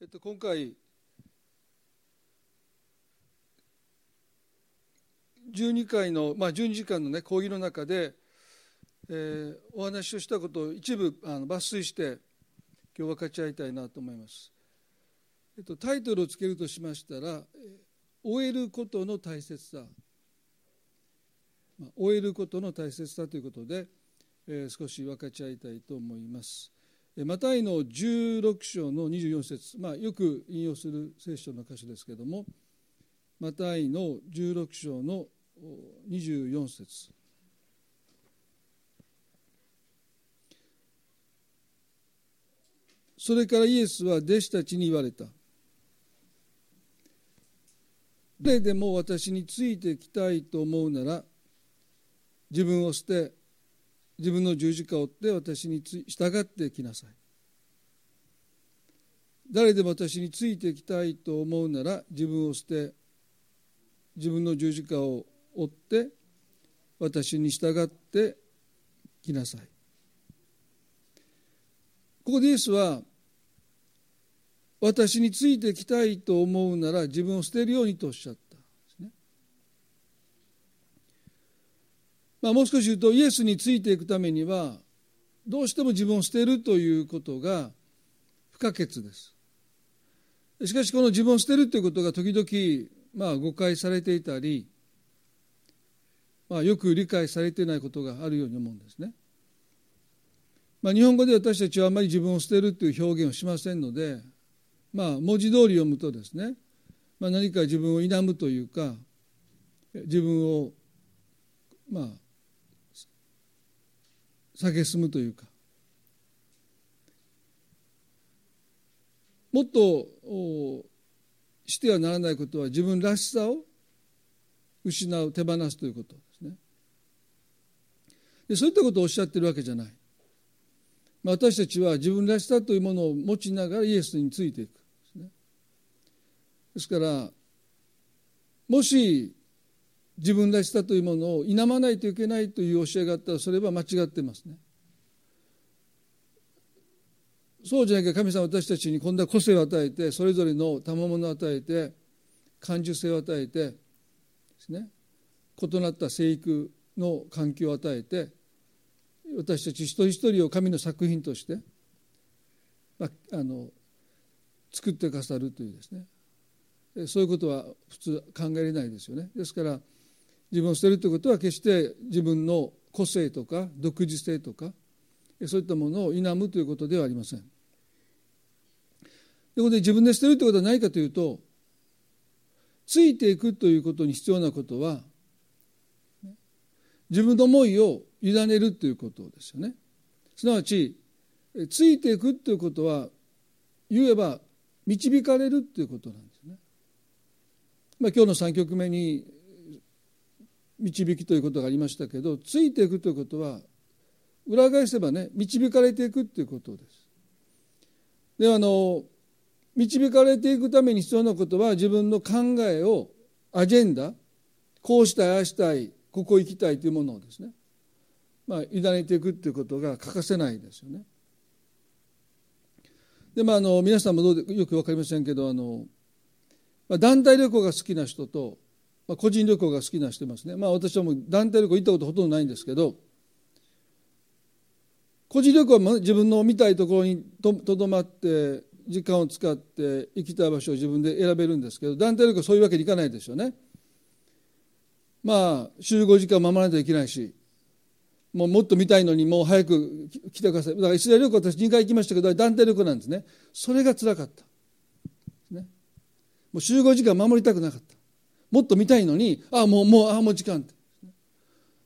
えっと、今回12回の、まあ、12時間の、ね、講義の中で、えー、お話をしたことを一部あの抜粋して今日分かち合いたいなと思います、えっと、タイトルをつけるとしましたら「終えることの大切さ」まあ、終えることの大切さということで、えー、少し分かち合いたいと思います。マタイの16章の24節、まあ、よく引用する聖書の箇所ですけれどもマタイの16章の24節。それからイエスは弟子たちに言われた。誰でも私についてきたいと思うなら自分を捨て自分の十字架を追って私に従ってきなさい。誰でも私についてきたいと思うなら自分を捨て自分の十字架を追って私に従ってきなさい。ここでイエスは私についてきたいと思うなら自分を捨てるようにとおっしゃった。まあ、もう少し言うとイエスについていくためにはどうしても自分を捨てるということが不可欠です。しかしこの自分を捨てるということが時々まあ誤解されていたり、まあ、よく理解されていないことがあるように思うんですね、まあ、日本語で私たちはあまり自分を捨てるという表現をしませんので、まあ、文字通り読むとですね、まあ、何か自分を否むというか自分をまあ蔑むというか。もっとしてはならないことは自分らしさを失う手放すということですね。でそういったことをおっしゃってるわけじゃない。まあ私たちは自分らしさというものを持ちながらイエスについていく。ですね。ですからもし自分らしさというものを否まないといけないという教えがあったらそれは間違ってますね。そうじゃなきゃ神様私たちにこんな個性を与えてそれぞれの賜物を与えて感受性を与えてですね異なった生育の環境を与えて私たち一人一人を神の作品として、まあ、あの作ってくださるというですねそういうことは普通考えれないですよね。ですから自分を捨てるということは決して自分の個性とか独自性とかそういったものを否むということではありません。でこで自分で捨てるということは何かというとついていくということに必要なことは自分の思いを委ねるということですよね。すなわちついていくということは言えば導かれるということなんですね。まあ、今日の3曲目に導きということがありましたけどついていくということは裏返せばね導かれていくということです。であの導かれていくために必要なことは自分の考えをアジェンダこうしたいああしたいここ行きたいというものをですねまあ委ねていくということが欠かせないですよね。でまあ、あの皆さんもどうでよく分かりませんけどあの、まあ、団体旅行が好きな人とまあ、個人旅行が好きな人いますね、まあ、私はもう団体旅行行ったことほとんどないんですけど個人旅行は自分の見たいところにとどまって時間を使って行きたい場所を自分で選べるんですけど団体旅行はそういうわけにいかないですよね。まあ集合時間を守らないといけないしもうもっと見たいのにもう早く来てください。だからイスラエル旅行私2回行きましたけど団体旅行なんですね。それがつらかった、ね、もう集合時間守りたくなかった。もっと見たいのにあもうもうあもう時間。って、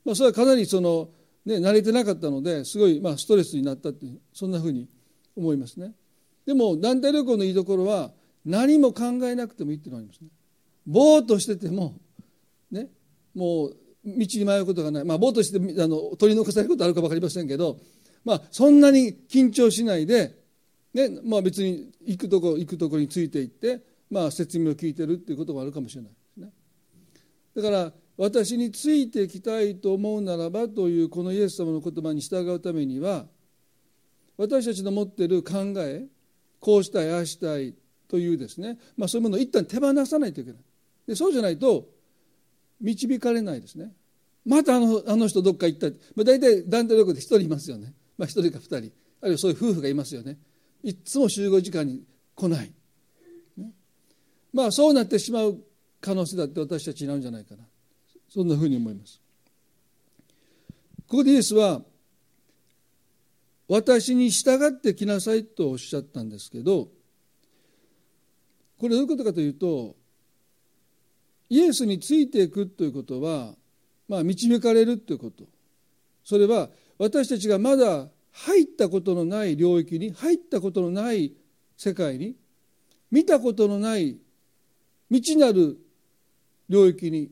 まあ、それはかなりその、ね、慣れてなかったのですごい、まあ、ストレスになったってそんなふうに思いますね。でも団体旅行のいいところは何も考えなくてもいいっていうのがありますね。ぼーっとしててもねもう道に迷うことがない、まあ、ぼーっとしてあの取り残されることあるか分かりませんけど、まあ、そんなに緊張しないで、ねまあ、別に行くとこ行くところについていって、まあ、説明を聞いてるっていうこともあるかもしれない。だから私についていきたいと思うならばというこのイエス様の言葉に従うためには私たちの持っている考えこうしたいああしたいというですね、まあ、そういうものを一旦手放さないといけない。でそうじゃないと導かれないですね。またあのあの人どっか行った、まあ、大体団体旅行で1人いますよね、まあ、1人か2人。あるいはそういう夫婦がいますよね。いつも集合時間に来ない、ね、まあそうなってしまう可能性だって私たちにあるんじゃないかな。そんなふうに思います。ここでイエスは私に従ってきなさいとおっしゃったんですけどこれどういうことかというとイエスについていくということは、まあ、導かれるということ。それは私たちがまだ入ったことのない領域に入ったことのない世界に見たことのない未知なる領域に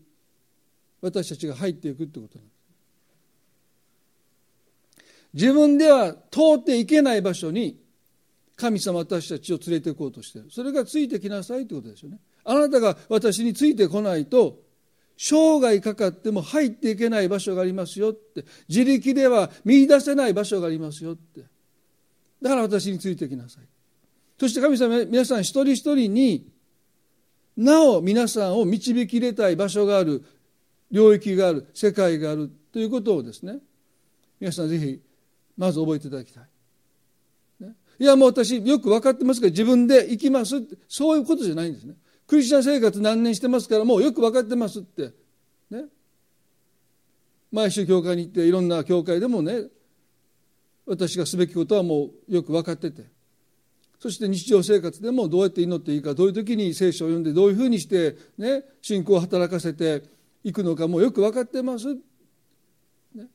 私たちが入っていくということなんです。自分では通っていけない場所に神様私たちを連れて行こうとしている。それがついてきなさいということですよね。あなたが私についてこないと生涯かかっても入っていけない場所がありますよって。自力では見出せない場所がありますよって。だから私についてきなさい。そして神様皆さん一人一人になお皆さんを導き入れたい場所がある領域がある世界があるということをですね皆さんぜひまず覚えていただきたい。ね、いやもう私よく分かってますから自分で行きますってそういうことじゃないんですね。クリスチャン生活何年してますからもうよく分かってますって。ね、毎週教会に行っていろんな教会でもね私がすべきことはもうよく分かっててそして日常生活でもどうやって祈っていいかどういう時に聖書を読んでどういうふうにして、ね、信仰を働かせていくのかもうよく分かってます、ね、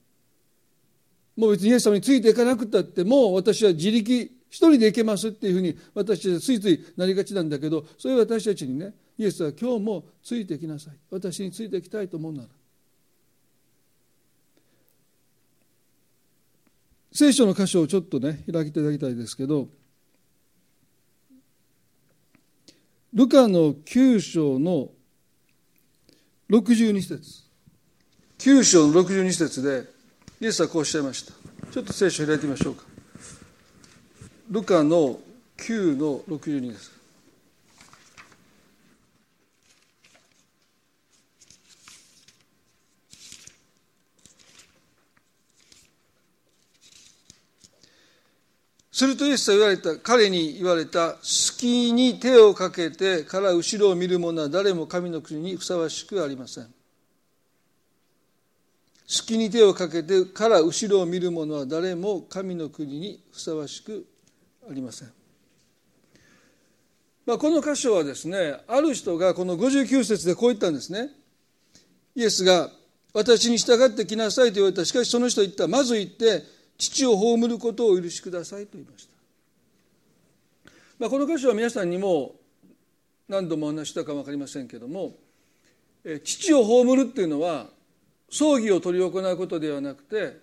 もう別にイエス様についていかなくたってもう私は自力一人で行けますっていうふうに私たちはついついなりがちなんだけどそういう私たちにねイエスは今日もついてきなさい。私についていきたいと思うなら。聖書の箇所をちょっとね開いていただきたいですけどルカの9章の62節。9章の62節でイエスはこうおっしゃいました。ちょっと聖書開いてみましょうか。ルカの9の62ですするとイエスは言われた彼に言われた隙に手をかけてから後ろを見る者は誰も神の国にふさわしくありません。隙に手をかけてから後ろを見る者は誰も神の国にふさわしくありません、まあ、この箇所はですねある人がこの59節でこう言ったんですね。イエスが私に従ってきなさいと言われた。しかしその人言った。まず行って父を葬ることをお許しくださいと言いました、まあ、この箇所は皆さんにも何度もお話したか分かりませんけども父を葬るっていうのは葬儀を執り行うことではなくて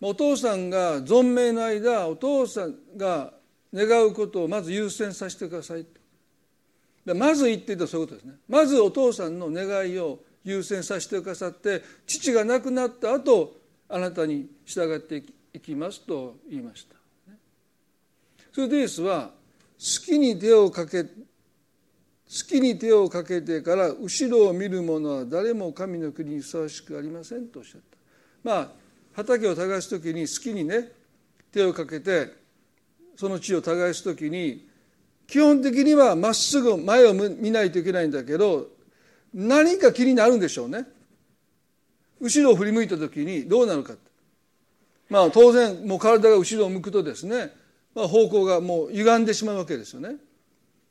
お父さんが存命の間お父さんが願うことをまず優先させてくださいまず言っていたそういうことですね。まずお父さんの願いを優先させてくださって父が亡くなった後あなたに従っていきいきますと言いました。それでイエスは好きに手をかけ好きに手をかけてから後ろを見る者は誰も神の国にふさわしくありませんとおっしゃった。まあ畑を耕す時に好きにね手をかけてその地を耕す時に基本的にはまっすぐ前を見ないといけないんだけど何か気になるんでしょうね。後ろを振り向いた時にどうなるかまあ当然もう体が後ろを向くとですね、まあ、方向がもう歪んでしまうわけですよね。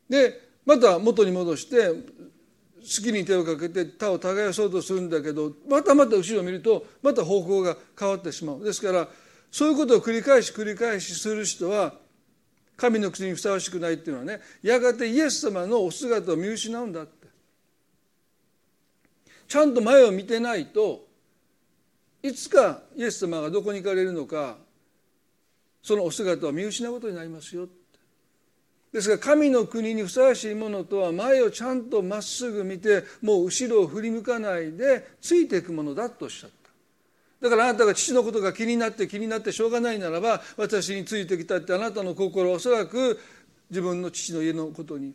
でまた元に戻して好きに手をかけて他を耕そうとするんだけどまたまた後ろを見るとまた方向が変わってしまうですからそういうことを繰り返し繰り返しする人は神の口にふさわしくないっていうのはねやがてイエス様のお姿を見失うんだってちゃんと前を見てないといつかイエス様がどこに行かれるのかそのお姿を見失うことになりますよ。ですが神の国にふさわしいものとは前をちゃんとまっすぐ見てもう後ろを振り向かないでついていくものだとおっしゃった。だからあなたが父のことが気になって気になってしょうがないならば私についてきたってあなたの心おそらく自分の父の家のことに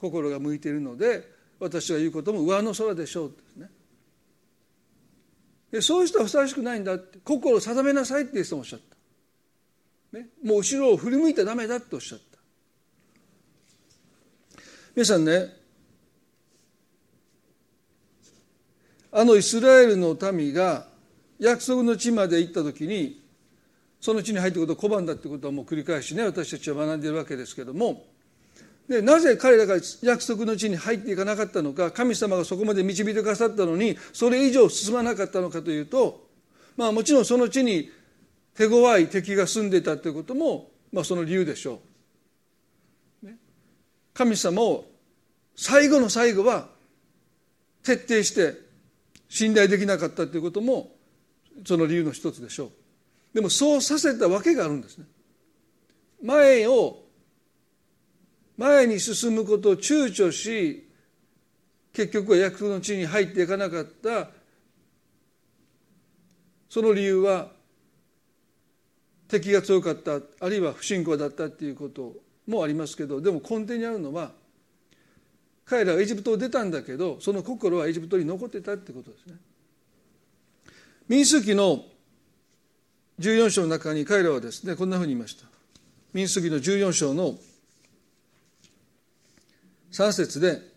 心が向いているので私が言うことも上の空でしょうですね。でそういう人はふさわしくないんだって心を定めなさいってイエスもおっしゃった、ね、もう後ろを振り向いてダメだっておっしゃった。皆さんねあのイスラエルの民が約束の地まで行った時にその地に入ってくことを拒んだってことはもう繰り返しね私たちは学んでいるわけですけどもでなぜ彼らが約束の地に入っていかなかったのか神様がそこまで導いてくださったのにそれ以上進まなかったのかというとまあもちろんその地に手強い敵が住んでいたということも、まあ、その理由でしょう。神様を最後の最後は徹底して信頼できなかったということもその理由の一つでしょう。でもそうさせたわけがあるんですね。前を前に進むことを躊躇し結局は約束の地に入っていかなかった。その理由は敵が強かったあるいは不信仰だったっていうこともありますけどでも根底にあるのは彼らはエジプトを出たんだけどその心はエジプトに残ってたってことですね。民数記の14章の中に彼らはですねこんなふうに言いました。民数記の14章の3節で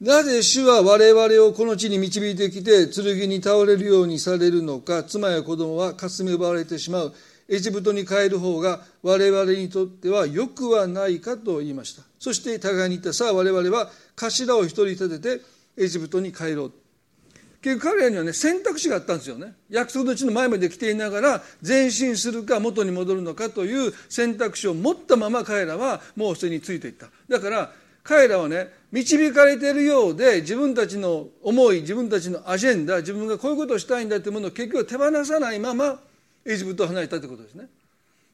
なぜ主は我々をこの地に導いてきて剣に倒れるようにされるのか。妻や子供はかすめ奪われてしまう。エジプトに帰る方が我々にとっては良くはないかと言いました。そして互いに言った。さあ我々は頭を一人立ててエジプトに帰ろう。結局彼らにはね選択肢があったんですよね。約束の地の前まで来ていながら前進するか元に戻るのかという選択肢を持ったまま彼らはもうそれについていった。だから彼らはね導かれているようで自分たちの思い自分たちのアジェンダ自分がこういうことをしたいんだというものを結局手放さないままエジプトを離れたということですね。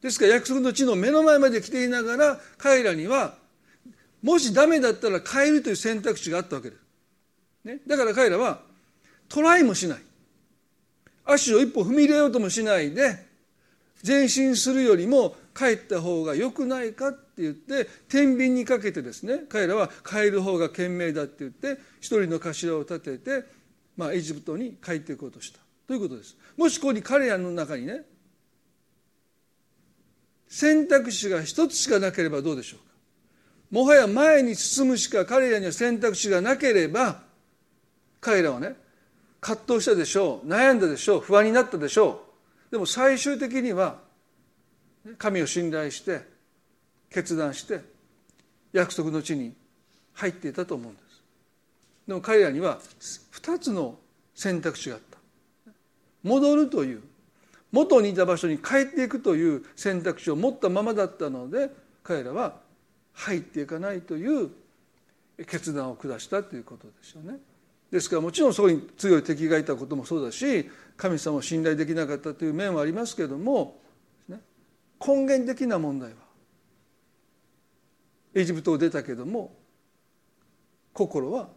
ですから約束の地の目の前まで来ていながら彼らにはもしダメだったら変えるという選択肢があったわけです、ね、だから彼らはトライもしない。足を一歩踏み入れようともしないで前進するよりも帰った方が良くないかって言って天秤にかけてですね彼らは帰る方が賢明だって言って一人の頭を立てて、まあ、エジプトに帰っていこうとした。ということです。もしここに彼らの中にね選択肢が一つしかなければどうでしょうか。もはや前に進むしか彼らには選択肢がなければ彼らはね葛藤したでしょう。悩んだでしょう。不安になったでしょう。でも最終的には神を信頼して決断して約束の地に入っていたと思うんです。でも彼らには2つの選択肢があった。戻るという元にいた場所に帰っていくという選択肢を持ったままだったので彼らは入っていかないという決断を下したということでしょうね。ですからもちろんそこに強い敵がいたこともそうだし神様を信頼できなかったという面はありますけれども、根源的な問題はエジプトを出たけども心は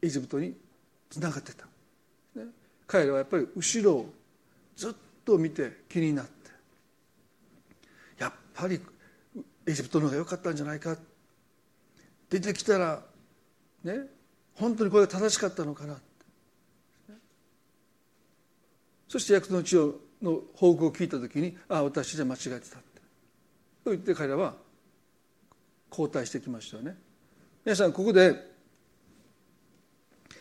エジプトにつながってた。彼らはやっぱり後ろをずっと見て気になってやっぱりエジプトの方が良かったんじゃないか出てきたらね本当にこれが正しかったのかな。そして約束の地の報告を聞いた時にああ私じゃ間違えてたって。と言って彼らは後退してきましたよね。皆さんここで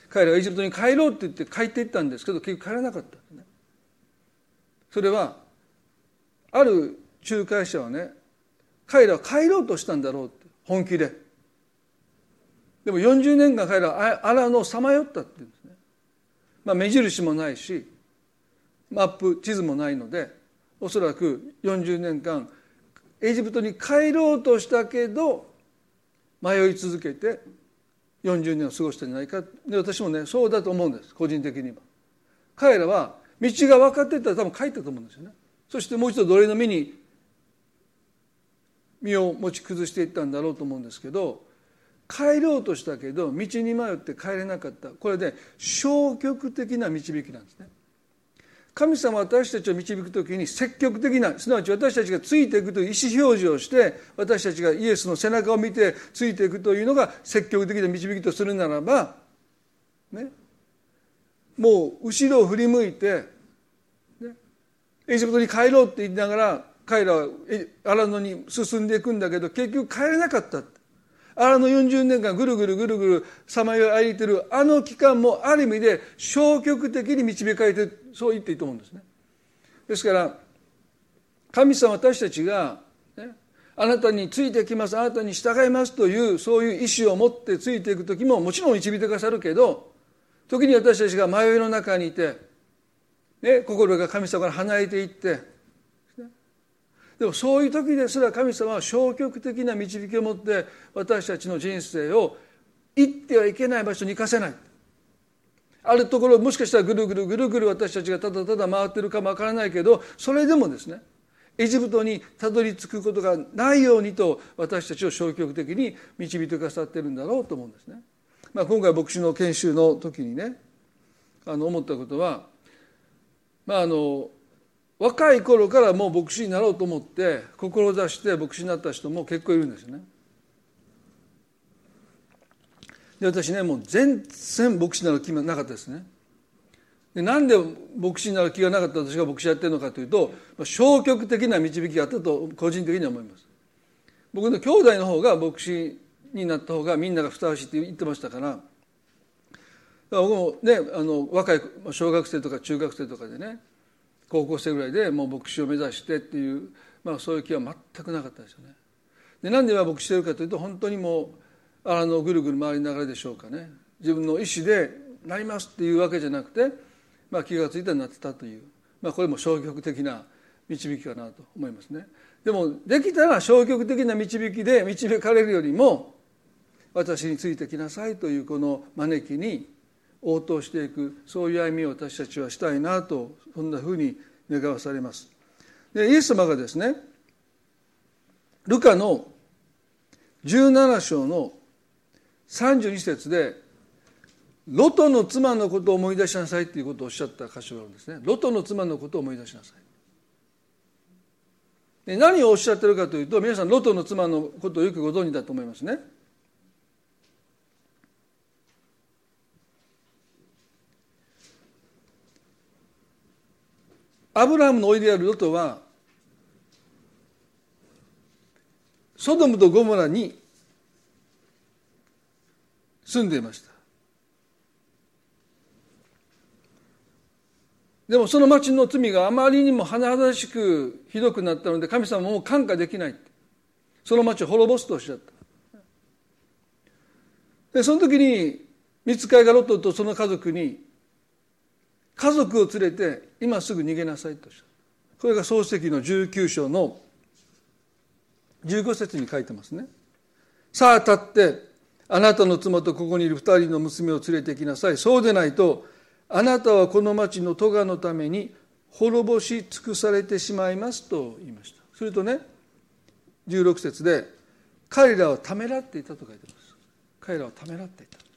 彼らはエジプトに帰ろうって言って帰っていったんですけど結局帰らなかったね。それはある仲介者はね彼らは帰ろうとしたんだろうって本気で。でも40年間彼らは荒野をさまよったって言うんですね、まあ、目印もないしマップ地図もないのでおそらく40年間エジプトに帰ろうとしたけど迷い続けて40年を過ごしたんじゃないか。で私もねそうだと思うんです個人的には。彼らは道が分かってたら多分帰ったと思うんですよね。そしてもう一度奴隷の身に身を持ち崩していったんだろうと思うんですけど帰ろうとしたけど道に迷って帰れなかった。これで消極的な導きなんですね。神様は私たちを導く時に積極的なすなわち私たちがついていくという意思表示をして私たちがイエスの背中を見てついていくというのが積極的な導きとするならば、ね、もう後ろを振り向いて、ね、エジプトに帰ろうって言いながら彼らは荒野に進んでいくんだけど結局帰れなかった荒野40年間ぐるぐるぐるぐるさまよい歩いてるあの期間もある意味で消極的に導かれてそう言っていいと思うんですね。ですから神様私たちが、ね、あなたについてきますあなたに従いますというそういう意志を持ってついていく時ももちろん導いてくださるけど時に私たちが迷いの中にいて、ね、心が神様から離れていってでもそういう時ですら神様は消極的な導きを持って私たちの人生を行ってはいけない場所に行かせないあるところもしかしたらぐるぐるぐるぐる私たちがただただ回ってるかもわからないけどそれでもですねエジプトにたどり着くことがないようにと私たちを消極的に導いてくださってるんだろうと思うんですね。まあ、今回牧師の研修の時にねあの思ったことは、まあ、あの若い頃からもう牧師になろうと思って志して牧師になった人も結構いるんですよね。で私ねもう全然牧師になる気がなかったですね。でなんで牧師になる気がなかった私が牧師やってるのかというと消極的な導きがあったと個人的には思います。僕の兄弟の方が牧師になった方がみんながふさわしいって言ってましたからだから僕もねあの若い小学生とか中学生とかでね高校生ぐらいでもう牧師を目指してっていう、まあ、そういう気は全くなかったですよね。でなんで今牧師してるかというと本当にもうあのぐるぐる回りながらでしょうかね自分の意思でなりますっていうわけじゃなくて、まあ、気が付いたらなってたという、まあ、これも消極的な導きかなと思いますね。でもできたら消極的な導きで導かれるよりも私についてきなさいというこの招きに応答していくそういう歩みを私たちはしたいなとそんなふうに願わされます。でイエス様がですねルカの17章の32節でロトの妻のことを思い出しなさいということをおっしゃった箇所があるんですね。ロトの妻のことを思い出しなさい。で何をおっしゃってるかというと皆さんロトの妻のことをよくご存知だと思いますね。アブラハムのおいであるロトはソドムとゴモラに住んでいました。でもその町の罪があまりにも甚だしくひどくなったので神様もう感化できない。その町を滅ぼすとおっしゃった。でその時に見つかいがロトとその家族に家族を連れて今すぐ逃げなさいとこれが創世記の19章の15節に書いてますね。さあ立ってあなたの妻とここにいる二人の娘を連れてきなさい。そうでないとあなたはこの町の咎のために滅ぼし尽くされてしまいますと言いました。するとね16節で彼らをためらっていたと書いてます。彼らをためらっていた。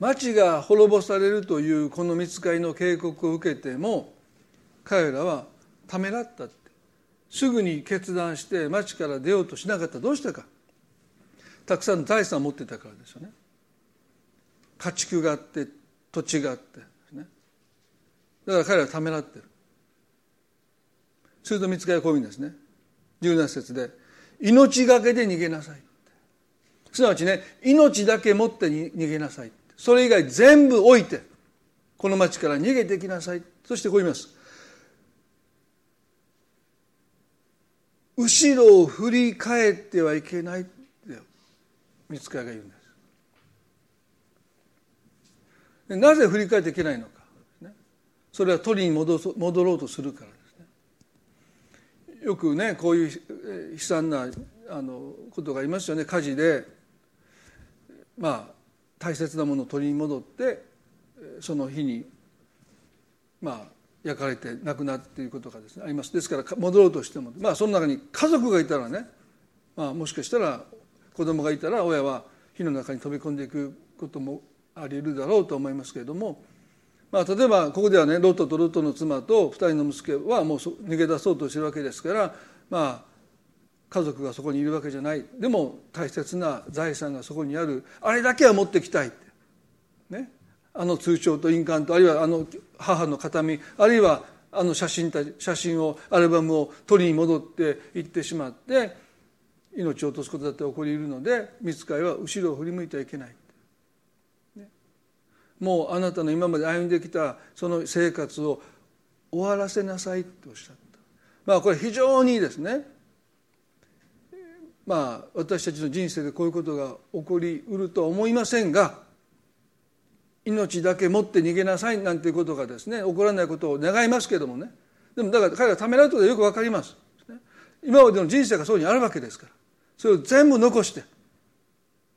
町が滅ぼされるというこの見つかりの警告を受けても彼らはためらったって。すぐに決断して町から出ようとしなかった。どうしてか。たくさんの財産を持ってたからですよね。家畜があって土地があって。ね。だから彼らはためらってる。すると見つかりはこういうんですね。17節で命がけで逃げなさいすなわちね命だけ持って逃げなさいそれ以外全部置いてこの町から逃げてきなさい。そしてこう言います。後ろを振り返ってはいけないって見つかりが言うんです。なぜ振り返っていけないのか。それは取りに戻戻ろうとするからですね。よくねこういう悲惨なあのことがありますよね。火事でまあ大切なものを取り戻ってその日にまあ焼かれて亡くなっていうことがですねあります。ですから戻ろうとしてもまあその中に家族がいたらね、まあ、もしかしたら子供がいたら親は火の中に飛び込んでいくこともあり得るだろうと思いますけれどもまあ、例えばここではねロトとロトの妻と2人の息子はもう逃げ出そうとしてるわけですからまあ家族がそこにいるわけじゃない。でも大切な財産がそこにある。あれだけは持ってきたいって、ね、あの通帳と印鑑とあるいはあの母の形見あるいはあの写真た写真をアルバムを取りに戻って行ってしまって命を落とすことだって起こり得るので見つかいは後ろを振り向いてはいけない、ね、もうあなたの今まで歩んできたその生活を終わらせなさいとおっしゃった。まあこれ非常にいいですね。まあ私たちの人生でこういうことが起こりうるとは思いませんが命だけ持って逃げなさいなんていうことがですね起こらないことを願いますけどもね。でもだから彼がためらうことよく分かります、今までの人生がそうにあるわけですから。それを全部残して、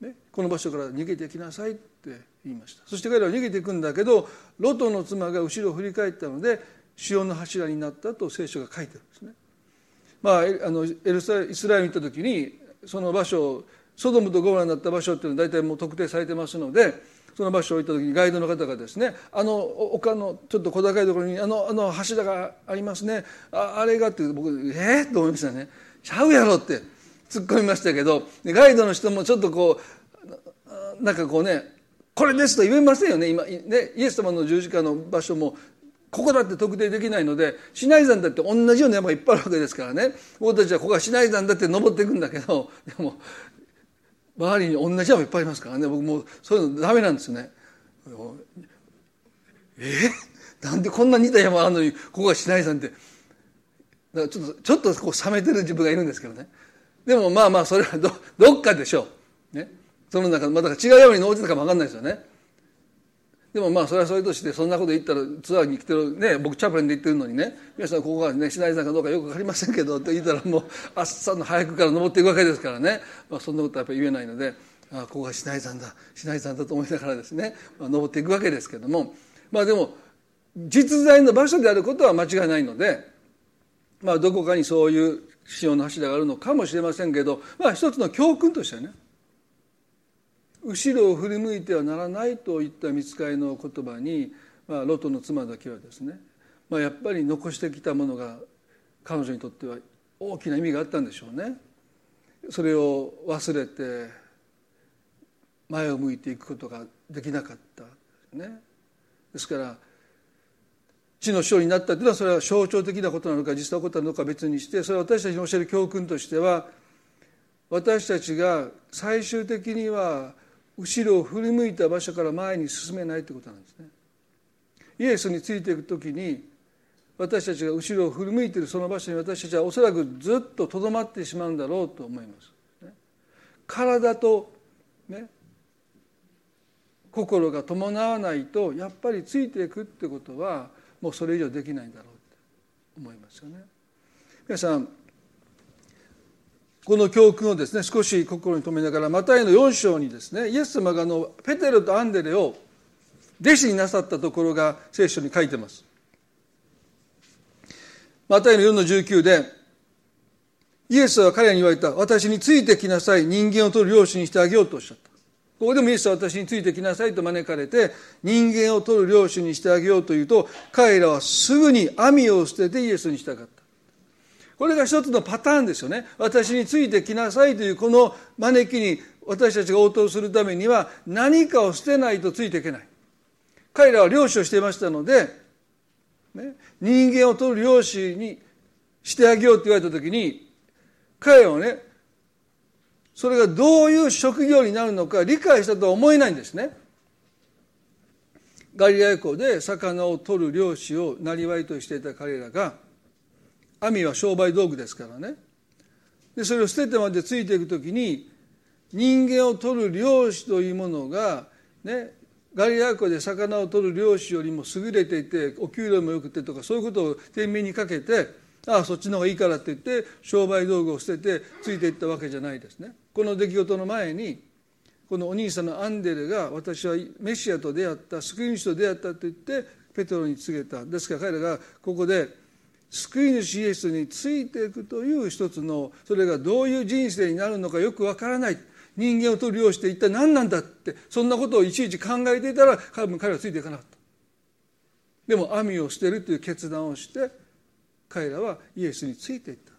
ね、この場所から逃げてきなさいって言いました。そして彼らは逃げていくんだけどロトの妻が後ろを振り返ったので潮の柱になったと聖書が書いてるんですね。まあ、あのエルサイスラエルに行った時にその場所ソドムとゴモラになった場所っていうのは大体もう特定されてますのでその場所を行った時にガイドの方がですねあの丘のちょっと小高いところにあのあの柱がありますね。ああれがって僕えっ、ー、と思いましたね。ちゃうやろって突っ込みましたけどガイドの人もちょっとこうなんかこうねこれですと言えませんよね。今ねイエス様の十字架の場所もここだって特定できないのでシナイ山だって同じような山がいっぱいあるわけですからね僕たちはここはシナイ山だって登っていくんだけどでも周りに同じ山いっぱいありますからね僕もうそういうのダメなんですね。え？なんでこんな似た山あるのにここがシナイ山ってだからちょっとちょっとこう冷めてる自分がいるんですけどねでもまあまあそれはどどっかでしょう。ね、その中まあ、だから違う山に登ってたかも分かんないですよね。でもまあそれはそれとしてそんなこと言ったらツアーに来てるね僕チャプレンで行ってるのにね皆さんここがね市内山かどうかよく分かりませんけどって言ったらもう朝の早くから登っていくわけですからね、まあ、そんなことはやっぱり言えないのであここが市内山だ市内山だと思いながらですね、まあ、登っていくわけですけども。まあでも実在の場所であることは間違いないのでまあどこかにそういう潮の柱があるのかもしれませんけどまあ一つの教訓としてね後ろを振り向いてはならないといった見つかりの言葉に、まあ、ロトの妻だけはですね、まあ、やっぱり残してきたものが彼女にとっては大きな意味があったんでしょうね。それを忘れて前を向いていくことができなかったね。ですから地の将になったというのはそれは象徴的なことなのか実際起こったのか別にしてそれは私たちに教える教訓としては私たちが最終的には後ろを振り向いた場所から前に進めないということなんですね。イエスについていく時に私たちが後ろを振り向いているその場所に私たちはおそらくずっととどまってしまうんだろうと思います、ね、体とね心が伴わないとやっぱりついていくってことはもうそれ以上できないんだろうと思いますよね。皆さんこの教訓をですね少し心に留めながらマタイの4章にですねイエス様があのペテロとアンデレを弟子になさったところが聖書に書いてます。マタイの4の19でイエスは彼らに言われた私についてきなさい人間を取る漁師にしてあげようとおっしゃった。ここでもイエスは私についてきなさいと招かれて人間を取る漁師にしてあげようというと彼らはすぐに網を捨ててイエスに従った。これが一つのパターンですよね。私についてきなさいというこの招きに私たちが応答するためには何かを捨てないとついていけない。彼らは漁師をしていましたので、ね、人間を取る漁師にしてあげようって言われた時に彼らはねそれがどういう職業になるのか理解したとは思えないんですね。ガリラヤ湖で魚を取る漁師をなりとしていた彼らが網は商売道具ですからねでそれを捨ててまでついていく時に人間を取る漁師というものがねガリラ湖で魚を取る漁師よりも優れていてお給料もよくてとかそういうことを天秤にかけてああそっちの方がいいからって言って商売道具を捨ててついていったわけじゃないですね。この出来事の前にこのお兄さんのアンデレが私はメシアと出会った救い主と出会ったと言ってペトロに告げたですから彼らがここで救い主イエスについていくという一つのそれがどういう人生になるのかよくわからない。人間を取り用して一体何なんだって。そんなことをいちいち考えていたら多分彼はついていかなかった。でも網を捨てるという決断をして彼らはイエスについていった。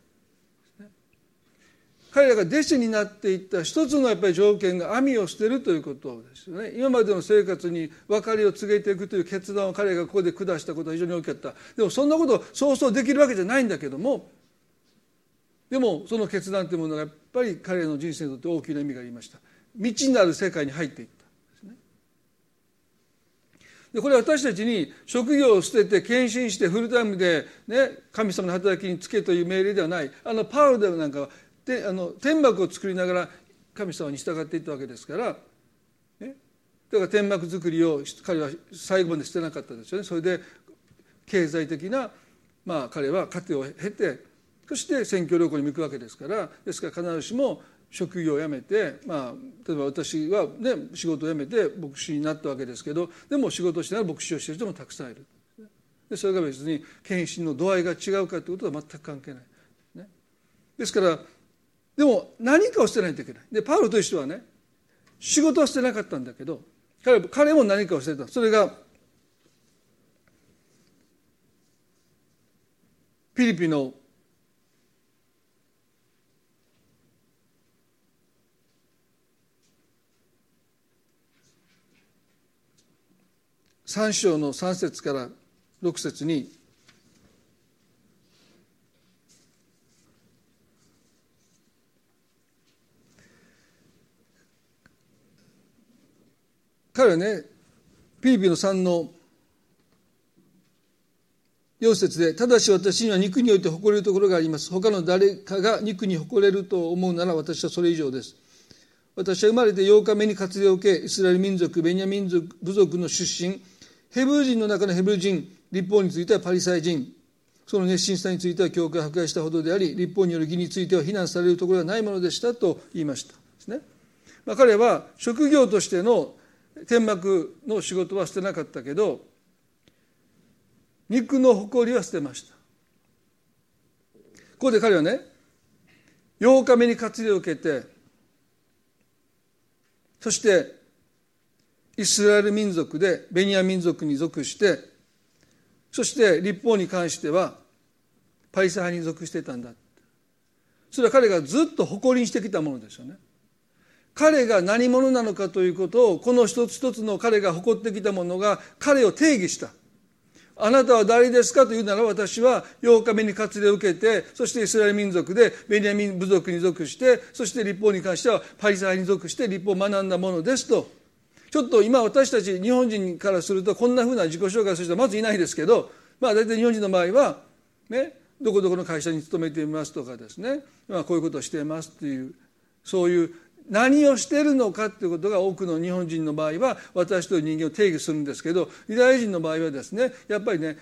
彼らが弟子になっていった一つのやっぱり条件が網を捨てるということですよね。今までの生活に別れを告げていくという決断を彼がここで下したことは非常に大きかった。でもそんなことそうそうできるわけじゃないんだけどもでもその決断というものがやっぱり彼の人生にとって大きな意味がありました。未知なる世界に入っていったでこれ私たちに職業を捨てて献身してフルタイムで、ね、神様の働きにつけという命令ではない。あのパウロでなんかはであの天幕を作りながら神様に従っていったわけですから、ね、だから天幕作りを彼は最後までしてなかったですよね。それで経済的な、まあ、彼は家庭を経てそして選挙旅行に行くわけですからですから必ずしも職業を辞めて、まあ、例えば私は、ね、仕事を辞めて牧師になったわけですけどでも仕事をしながら牧師をしている人もたくさんいる。でそれが別に献身の度合いが違うかということは全く関係ない、ね、ですからでも何かを捨てないといけない。でパウロという人はね仕事は捨てなかったんだけど彼彼も何かを捨てた。それがフィリピンの3章の3節から6節に彼はねピリピの3の4節でただし私には肉において誇れるところがあります。他の誰かが肉に誇れると思うなら私はそれ以上です。私は生まれて8日目に活動を受けイスラエル民族ベニヤ民族部族の出身ヘブル人の中のヘブル人立法についてはパリサイ人その熱心さについては教会を迫害したほどであり立法による義については非難されるところはないものでしたと言いました。ですね、まあ、彼は職業としての天幕の仕事は捨てなかったけど肉の誇りは捨てました。ここで彼はね8日目に活用を受けてそしてイスラエル民族でベニヤ民族に属してそして立法に関してはパリサ派に属してたんだそれは彼がずっと誇りにしてきたものですよね。彼が何者なのかということをこの一つ一つの彼が誇ってきたものが彼を定義した。あなたは誰ですかというなら私は8日目に割礼を受けてそしてイスラエル民族でベニヤミン部族に属してそして立法に関してはパリサ派に属して立法を学んだものですと。ちょっと今私たち日本人からするとこんなふうな自己紹介する人はまずいないですけどまあ大体日本人の場合はねどこどこの会社に勤めていますとかですね、まあ、こういうことをしていますっていうそういう何をしてるのかということが多くの日本人の場合は私という人間を定義するんですけどユダヤ人の場合はですねやっぱりね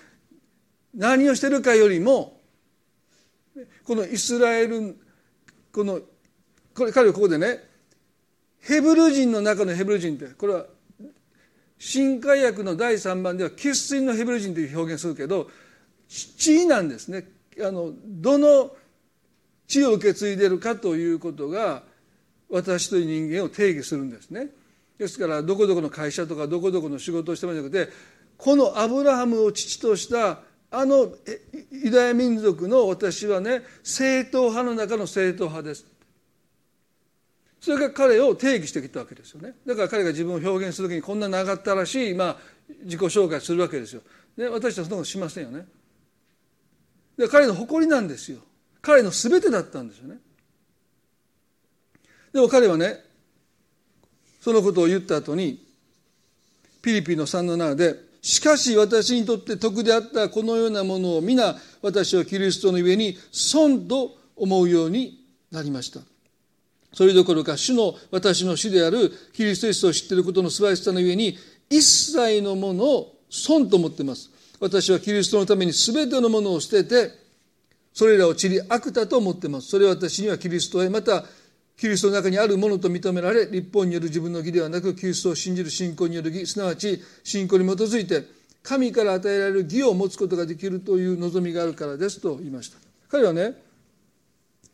何をしてるかよりもこのイスラエルこのこれ彼はここでねヘブル人の中のヘブル人ってこれは新海訳の第3番では生粋のヘブル人という表現するけど地位なんですね。あのどの地を受け継いでるかということが私という人間を定義するんですね。ですからどこどこの会社とかどこどこの仕事をしてもらじゃなくてこのアブラハムを父としたあのユダヤ民族の私はね正統派の中の正統派です。それが彼を定義してきたわけですよね。だから彼が自分を表現する時にこんな長ったらしい、まあ、自己紹介するわけですよ。で私たちはそんなことしませんよね。で彼の誇りなんですよ。彼の全てだったんですよね。でも彼はねそのことを言った後にピリピの3の7でしかし私にとって得であったこのようなものを皆私はキリストの上に損と思うようになりました。それどころか主の私の主であるキリストイスを知っていることの素晴らしさの上に一切のものを損と思っています。私はキリストのために全てのものを捨ててそれらを散り悪だと思っています。それは私にはキリストへまたキリストの中にあるものと認められ立法による自分の義ではなくキリストを信じる信仰による義すなわち信仰に基づいて神から与えられる義を持つことができるという望みがあるからですと言いました彼はね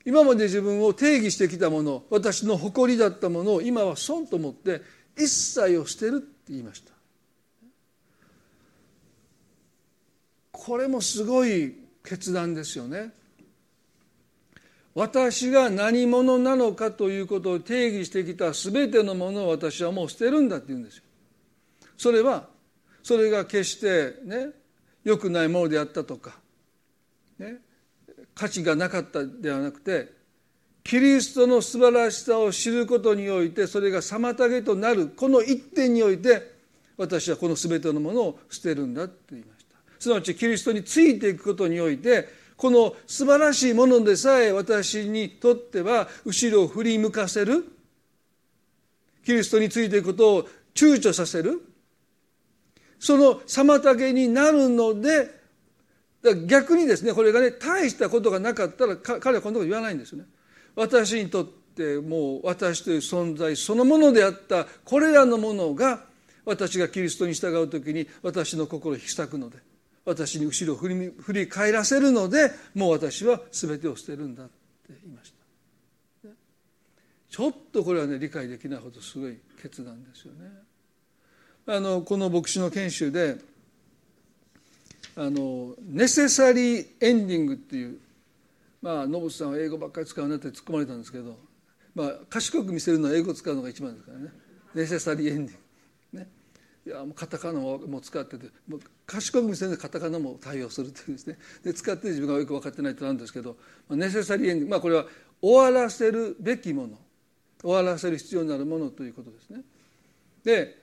今まで自分を定義してきたもの私の誇りだったものを今は損と思って一切を捨てるって言いましたこれもすごい決断ですよね。私が何者なのかということを定義してきた全てのものを私はもう捨てるんだって言うんですよ。それはそれが決してね良くないものであったとか、ね、価値がなかったではなくてキリストの素晴らしさを知ることにおいてそれが妨げとなるこの一点において私はこの全てのものを捨てるんだと言いましたすなわちキリストについていくことにおいてこの素晴らしいものでさえ私にとっては後ろを振り向かせるキリストについていくことを躊躇させるその妨げになるので逆にですねこれがね大したことがなかったら彼はこんなこと言わないんですよね。私にとってもう私という存在そのものであったこれらのものが私がキリストに従う時に私の心を引き裂くので私に後ろを振り返らせるのでもう私は全てを捨てるんだって言いました。ちょっとこれはね理解できないほどすごい決断ですよね。あのこの牧師の研修であのネセサリーエンディングっていうまあノブさんは英語ばっかり使うなって突っ込まれたんですけど、まあ、賢く見せるのは英語使うのが一番ですからね。ネセサリーエンディング、いやもうカタカナもも使っててもう賢く見せるのはカタカナも対応するというですねで使って自分がよく分かってないとなんですけど、まあ、ネセサリーエンディング、まあ、これは終わらせるべきもの終わらせる必要になるものということですね。で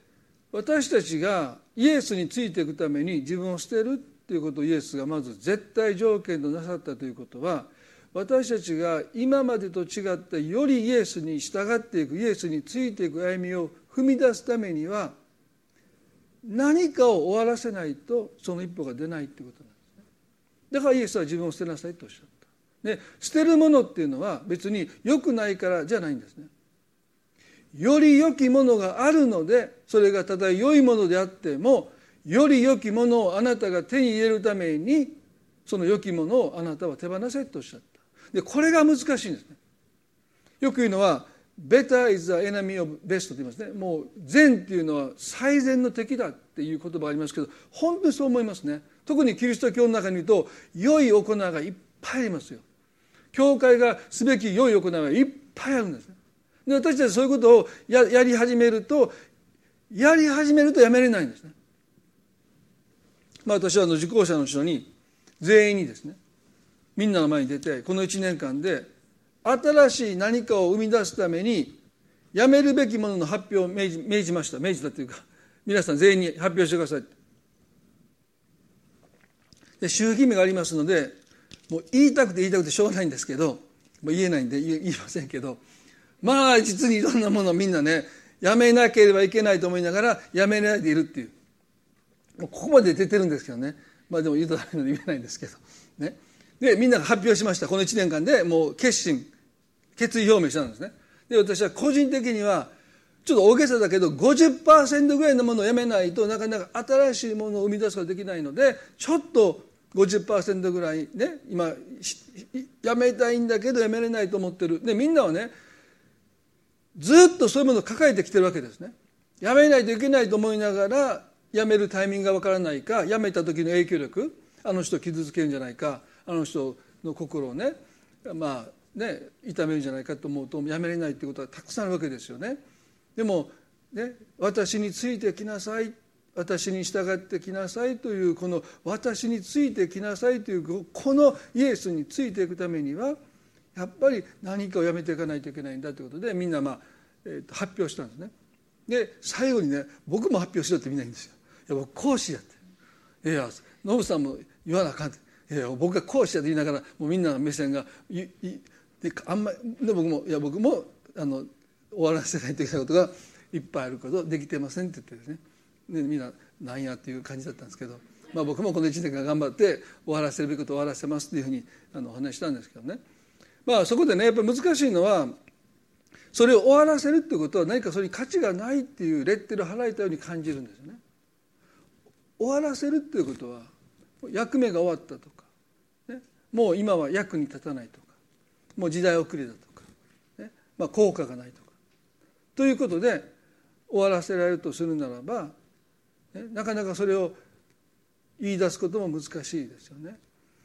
私たちがイエスについていくために自分を捨てるということをイエスがまず絶対条件となさったということは私たちが今までと違ったよりイエスに従っていくイエスについていく歩みを踏み出すためには何かを終わらせないとその一歩が出ないということなんですね。だからイエスは自分を捨てなさいとおっしゃった。で捨てるものっていうのは別に良くないからじゃないんですね。より良きものがあるのでそれがただ良いものであってもより良きものをあなたが手に入れるためにその良きものをあなたは手放せとおっしゃった。でこれが難しいんですね。よく言うのは「Better is the enemy of best」と言いますね。もう善っていうのは最善の敵だっていう言葉ありますけど本当にそう思いますね。特にキリスト教の中に言うと良い行いがいっぱいありますよ。教会がすべき良い行いはいっぱいあるんですね。で私たちそういうことをややり始めるとやり始めるとやめれないんですね。まあ、私はあの受講者の人に全員にですねみんなの前に出てこの1年間で新しい何かを生み出すためにやめるべきものの発表を命じ命じました。命じたというか皆さん全員に発表してください。で周期目がありますのでもう言いたくて言いたくてしょうがないんですけどもう言えないんで言いませんけどまあ実にいろんなものをみんなねやめなければいけないと思いながらやめないでいるっていう。もうここまで出てるんですけどね。まあでも言うとダメなので言えないんですけど。ね。でみんなが発表しました。この1年間でもう決心。決意表明したんですねで私は個人的にはちょっと大げさだけど50%ぐらいのものをやめないとなかなか新しいものを生み出すことができないのでちょっと50%ぐらいね今やめたいんだけどやめれないと思ってるでみんなはねずっとそういうものを抱えてきてるわけですね。やめないといけないと思いながらやめるタイミングがわからないかやめた時の影響力あの人を傷つけるんじゃないかあの人の心をねまあね痛めるんじゃないかと思うとやめれないっていうことはたくさんあるわけですよね。でもね私についてきなさい。私に従ってきなさいというこの私についてきなさいというこのイエスについていくためにはやっぱり何かをやめていかないといけないんだということでみんな、まあえー、発表したんですね。で最後にね僕も発表しろってみんな言うんですよ「いや僕講師や」って「いやノブさんも言わなあかん」って「いや僕が講師や」って言いながらもうみんなの目線がいいであんまで僕も「いや僕もあの終わらせないといけないことがいっぱいあることできてません」って言ってですね。でみんな「なんや」っていう感じだったんですけど、まあ、僕もこの1年間頑張って終わらせるべきことを終わらせますっていうふうにあのお話したんですけどね。まあそこでねやっぱり難しいのはそれを終わらせるっていうことは何かそれに価値がないっていうレッテルを払えたように感じるんですよね。終わらせるっていうことは役目が終わったとか、ね、もう今は役に立たないとか。もう時代遅れだとか、ねまあ、効果がないとかということで終わらせられるとするならば、ね、なかなかそれを言い出すことも難しいですよね。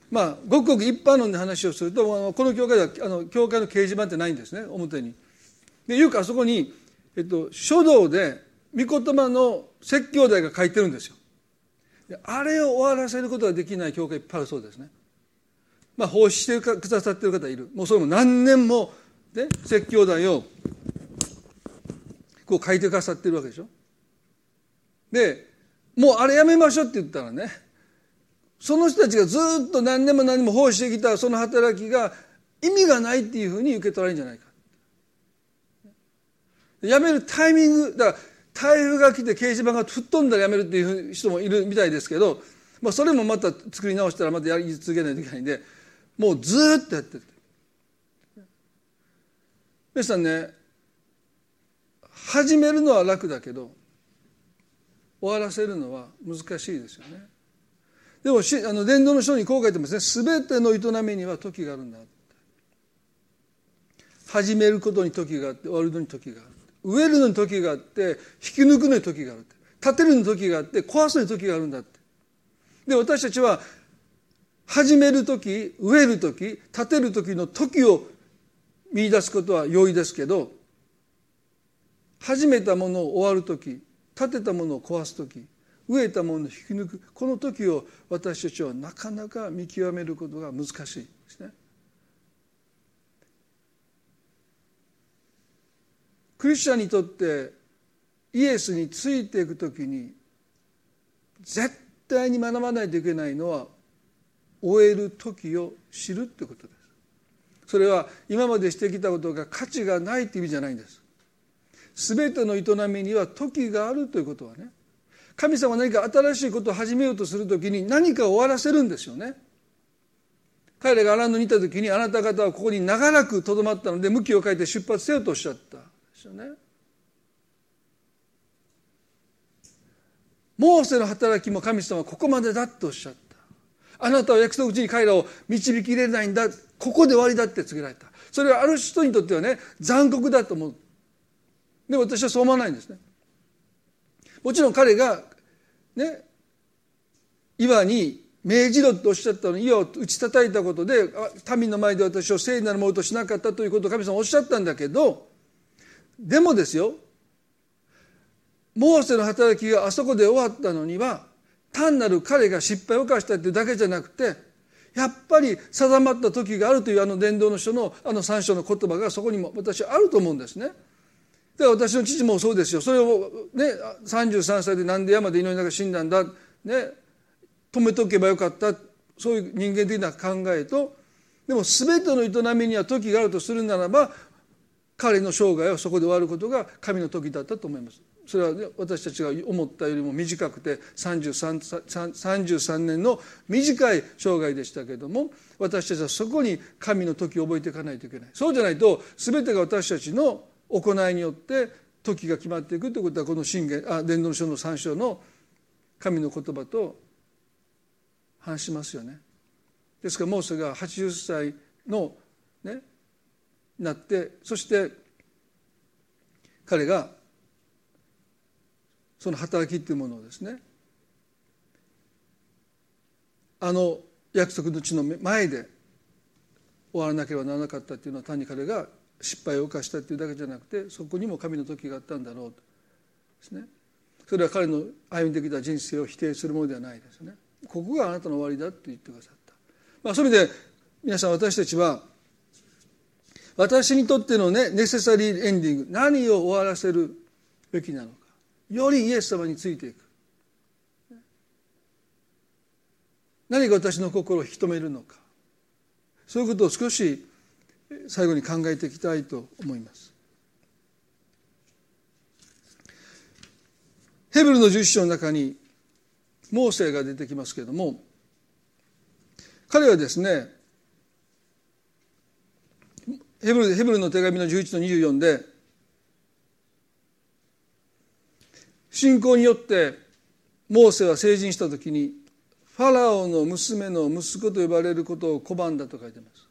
まあごくごく一般論で話をするとこの教会ではあの教会の掲示板ってないんですね表に。でいうかあそこに、えっと、書道で御言葉の説教題が書いてるんですよ。あれを終わらせることができない教会いっぱいあるそうですね。まあ奉仕してくださってる方いる。もうそれも何年もで説教題をこう書いてくださってるわけでしょ。でもうあれやめましょうって言ったらねその人たちがずっと何年も何年も奉仕してきたその働きが意味がないっていうふうに受け取られるんじゃないか。やめるタイミングだから台風が来て掲示板が吹っ飛んだらやめるっていう人もいるみたいですけど、まあ、それもまた作り直したらまたやり続けないといけないんでもうずっとやってる皆さんね始めるのは楽だけど終わらせるのは難しいですよね。でもしあの伝道の書にこう書いてますね。全ての営みには時があるんだ始めることに時があって終わるのに時がある植えるのに時があって引き抜くのに時がある建てるのに時があって壊すのに時があるんだって。で私たちは始める時植える時建てる時の時を見出すことは容易ですけど始めたものを終わる時建てたものを壊す時植えたものを引き抜くこの時を私たちはなかなか見極めることが難しいですね。クリスチャンにとってイエスについていく時に絶対に学ばないといけないのは終える時を知るってことです。それは今までしてきたことが価値がないって意味じゃないんです。全ての営みには時があるということはね神様は何か新しいことを始めようとする時に何かを終わらせるんですよね。彼らがアランドにいた時にあなた方はここに長らくとどまったので向きを変えて出発せよとおっしゃったですよね。モーセの働きも神様はここまでだとおっしゃった。あなたは約束地に彼らを導き入れないんだ。ここで終わりだって告げられた。それはある人にとってはね残酷だと思う。でも私はそう思わないんですね。もちろん彼がね岩に命じろとおっしゃったのに岩を打ち叩いたことで民の前で私を聖なるものとしなかったということを神様おっしゃったんだけどでもですよモーセの働きがあそこで終わったのには単なる彼が失敗を犯したっていうだけじゃなくてやっぱり定まった時があるというあの伝道の書のあの三章の言葉がそこにも私はあると思うんですね。で私の父もそうですよ。それをね33歳でなんで山で祈りながら死んだんだ、ね、止めとけばよかった。そういう人間的な考えと。でも全ての営みには時があるとするならば彼の生涯はそこで終わることが神の時だったと思います。それは、ね、私たちが思ったよりも短くて 33, 33年の短い生涯でしたけれども私たちはそこに神の時を覚えていかないといけないそうじゃないと全てが私たちの行いによって時が決まっていくということはこの信玄あ伝道書の3章の神の言葉と反しますよね。ですからモーセが80歳のなってそして彼がその働きっていうものをですねあの約束の地の前で終わらなければならなかったっていうのは単に彼が失敗を犯したっていうだけじゃなくてそこにも神の時があったんだろうと。ですね。それは彼の歩んできた人生を否定するものではないですね。ここがあなたの終わりだって言ってくださった、まあ、そういう意味で皆さん私たちは私にとってのねネセサリーエンディング何を終わらせるべきなのか。よりイエス様についていく。何が私の心を引き止めるのか。そういうことを少し最後に考えていきたいと思います。ヘブルの十四章の中にモーセが出てきますけれども彼はですねヘブルヘブルの手紙の11の24で信仰によってモーセは成人した時にファラオの娘の息子と呼ばれることを拒んだと書いてます。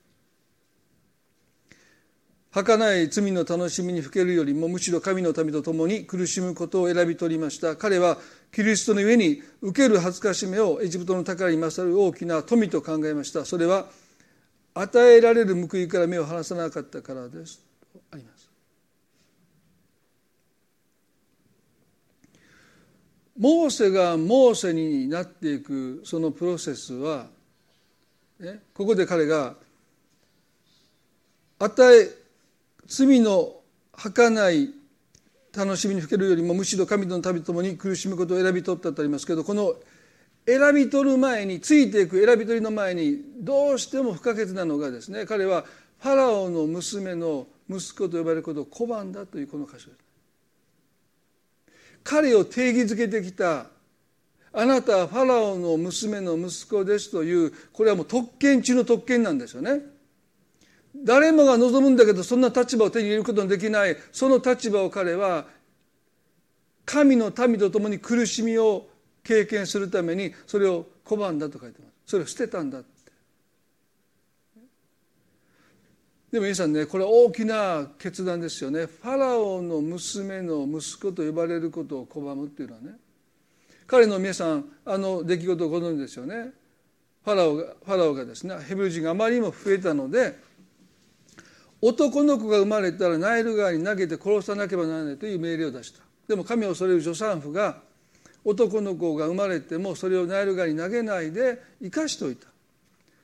儚い罪の楽しみにふけるよりもむしろ神の民と共に苦しむことを選び取りました。彼はキリストの上に受ける恥ずかしめをエジプトの宝に勝る大きな富と考えました。それは与えられる報いから目を離さなかったからです。あります。モーセがモーセになっていくそのプロセスは、ね、ここで彼が与え罪の儚い楽しみにふけるよりもむしろ神との旅ともに苦しむことを選び取ったとありますけどこの選び取る前についていく選び取りの前にどうしても不可欠なのがですね彼はファラオの娘の息子と呼ばれることを拒んだというこの箇所です。彼を定義づけてきたあなたはファラオの娘の息子ですというこれはもう特権中の特権なんですよね。誰もが望むんだけどそんな立場を手に入れることのできないその立場を彼は神の民と共に苦しみを経験するためにそれを拒んだと書いてます。それを捨てたんだって。でも皆さんねこれ大きな決断ですよね。ファラオの娘の息子と呼ばれることを拒むっていうのはね。彼の皆さんあの出来事をご存知ですよね。ファラオがファラオがですねヘブル人があまりにも増えたので男の子が生まれたらナイル川に投げて殺さなければならないという命令を出した。でも神を恐れる助産婦が男の子が生まれてもそれをナイル川に投げないで生かしておいた。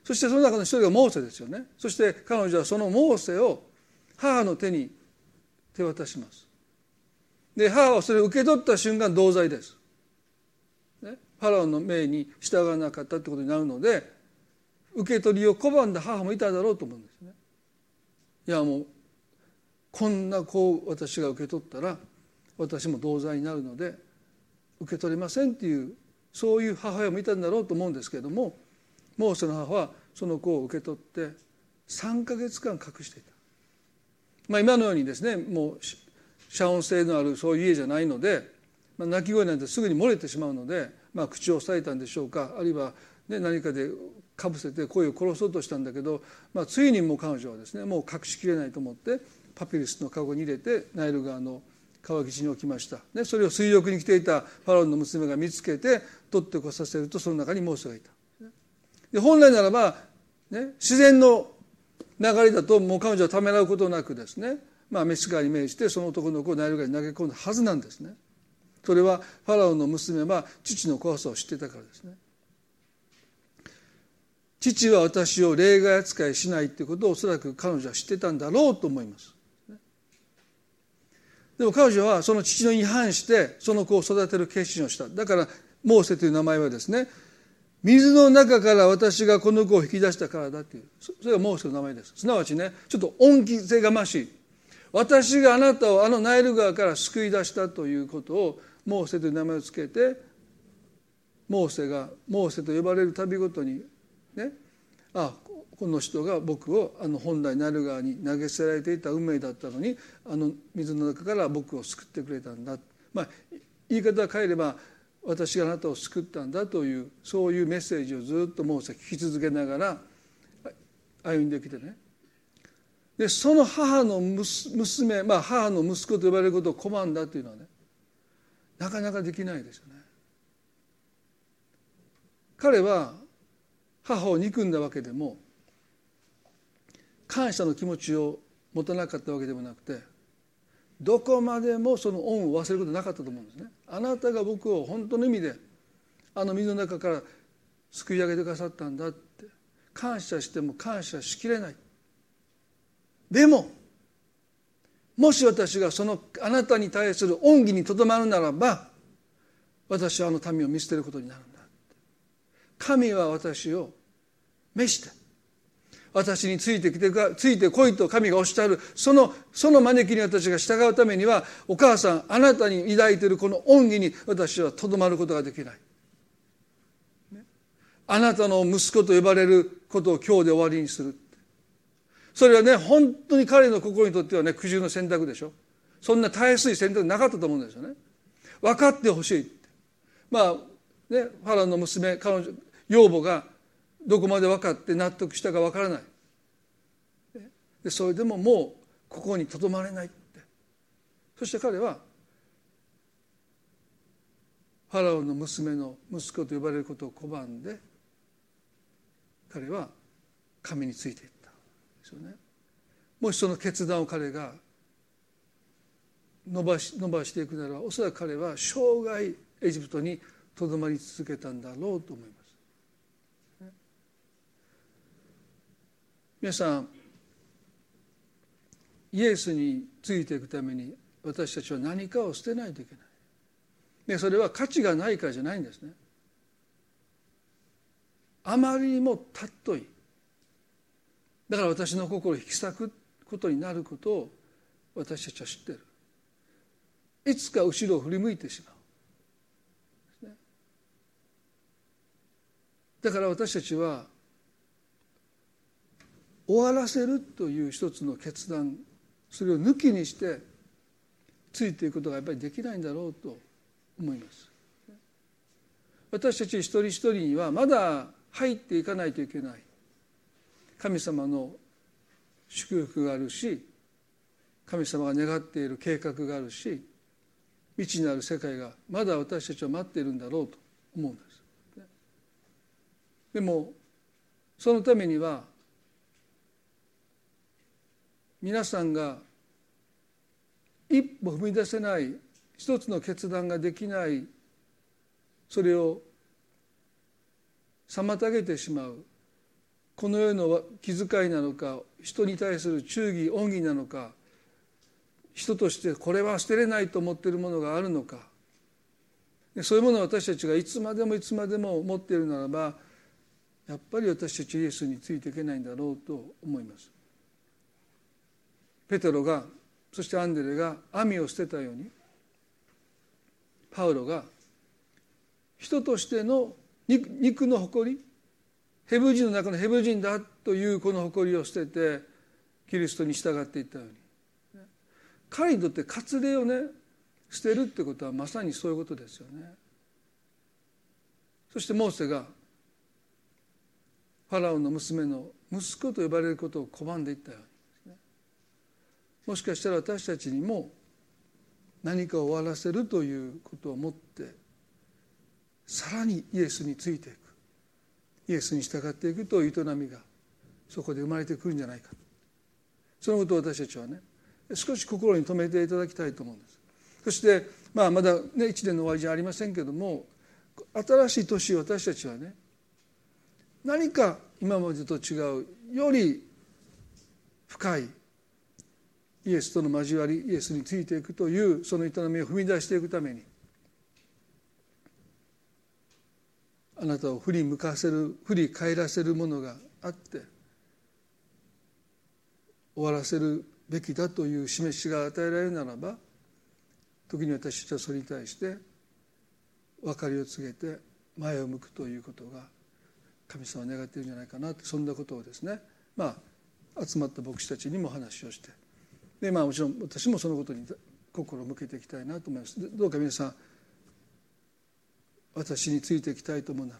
そしてその中の一人がモーセですよね。そして彼女はそのモーセを母の手に手渡します。で母はそれを受け取った瞬間同罪です、ね、ファラオの命に従わなかったってことになるので受け取りを拒んだ母もいただろうと思うんですね。いやもうこんな子を私が受け取ったら私も同罪になるので受け取れませんっていうそういう母親もいたんだろうと思うんですけれどもモーセの母はその子を受け取って3か月間隠していた、まあ、今のようにですねもう遮音性のあるそういう家じゃないので、まあ、泣き声なんてすぐに漏れてしまうので、まあ、口を押さえたんでしょうかあるいは、ね、何かでかぶせて声を殺そうとしたんだけど、まあ、ついにもう彼女はですねもう隠しきれないと思ってパピルスのカゴに入れてナイル川の川岸に置きました。でそれを水浴に来ていたファロンの娘が見つけて取ってこさせるとその中にモーセがいた。で本来ならば、ね、自然の流れだともう彼女はためらうことなくですね、まあ、メシカに命じてその男の子をナイル川に投げ込んだはずなんですね。それはファラオの娘は父の怖さを知ってたからですね。父は私を例外扱いしないということをおそらく彼女は知ってたんだろうと思います。でも彼女はその父の違反してその子を育てる決心をした。だからモーセという名前はですね水の中から私がこの子を引き出したからだっていう。それがモーセの名前です。すなわちねちょっと恩気性がましい。私があなたをあのナイル川から救い出したということをモーセという名前をつけてモーセがモーセと呼ばれるたびごとにねあこの人が僕をあの本来なる側に投げ捨てられていた運命だったのにあの水の中から僕を救ってくれたんだ、まあ、言い方を変えれば私があなたを救ったんだというそういうメッセージをずっとモーセ聞き続けながら歩んできてねでその母の娘、まあ、母の息子と呼ばれることを拒んだというのはねなかなかできないですよね。彼は母を憎んだわけでも感謝の気持ちを持たなかったわけでもなくてどこまでもその恩を忘れることなかったと思うんですね。あなたが僕を本当の意味であの水の中から救い上げてくださったんだって感謝しても感謝しきれない。でももし私がそのあなたに対する恩義にとどまるならば私はあの民を見捨てることになるんだ神は私を召して私についてきてついてこいと神がおっしゃるそのその招きに私が従うためにはお母さんあなたに抱いているこの恩義に私はとどまることができない。ねあなたの息子と呼ばれることを今日で終わりにする。それはね本当に彼の心にとってはね苦渋の選択でしょ。そんなたやすい選択なかったと思うんですよね。分かってほしいって。まあねファランの娘彼女養母がどこまで分かって納得したか分からない。でそれでももうここにとどまれないって。そして彼はファラオの娘の息子と呼ばれることを拒んで彼は神についていった。ですよね。もしその決断を彼が伸ばし伸ばしていくならおそらく彼は生涯エジプトにとどまり続けたんだろうと思います。皆さんイエスについていくために私たちは何かを捨てないといけない。でそれは価値がないからじゃないんですね。あまりにも尊いだから私の心を引き裂くことになることを私たちは知ってるいつか後ろを振り向いてしまうだから私たちは終わらせるという一つの決断それを抜きにしてついていくことがやっぱりできないんだろうと思います。私たち一人一人にはまだ入っていかないといけない。神様の祝福があるし神様が願っている計画があるし未知なる世界がまだ私たちは待っているんだろうと思うんです。でもそのためには皆さんが一歩踏み出せない一つの決断ができないそれを妨げてしまう。この世の気遣いなのか人に対する忠義恩義なのか人としてこれは捨てれないと思っているものがあるのか。そういうものを私たちがいつまでもいつまでも持っているならばやっぱり私たちイエスについていけないんだろうと思います。ペテロがそしてアンデレが網を捨てたようにパウロが人としての肉の誇りヘブ人の中のヘブ人だというこの誇りを捨ててキリストに従っていったように。彼にとって割礼をね捨てるってことはまさにそういうことですよね。そしてモーセがファラオの娘の息子と呼ばれることを拒んでいったように。もしかしたら私たちにも何かを終わらせるということをもってさらにイエスについていく。イエスに従っていくという営みがそこで生まれてくるんじゃないかそのことを私たちはね少し心に留めていただきたいと思うんです。そして、まあ、まだ、ね、1年の終わりじゃありませんけども新しい年私たちはね何か今までと違うより深いイエスとの交わりイエスについていくというその営みを踏み出していくためにあなたを振り向かせる振り返らせるものがあって終わらせるべきだという示しが与えられるならば時に私たちはそれに対して分かりを告げて前を向くということが神様は願っているんじゃないかなってそんなことをですねまあ集まった牧師たちにも話をしてでまあもちろん私もそのことに心を向けていきたいなと思います。どうか皆さん私についていきたいと思うなら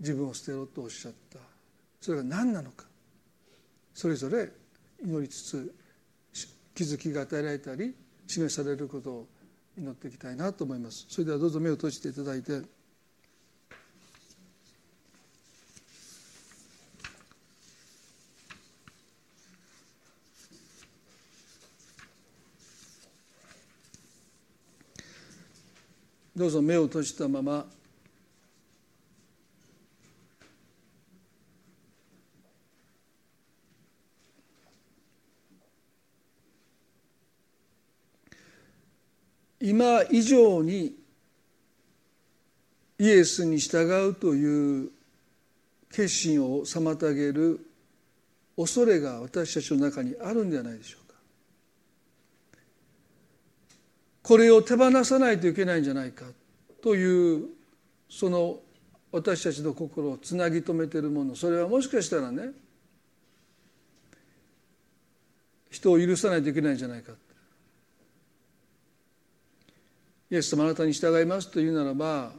自分を捨てろとおっしゃった。それが何なのか。それぞれ祈りつつ気づきが与えられたり示されることを祈っていきたいなと思います。それではどうぞ目を閉じていただいてどうぞ目を閉じたまま。今以上にイエスに従うという決心を妨げる恐れが私たちの中にあるんではないでしょうこれを手放さないといけないんじゃないかというその私たちの心をつなぎ止めているもの。それはもしかしたらね人を許さないといけないんじゃないか。イエス様あなたに従いますというならば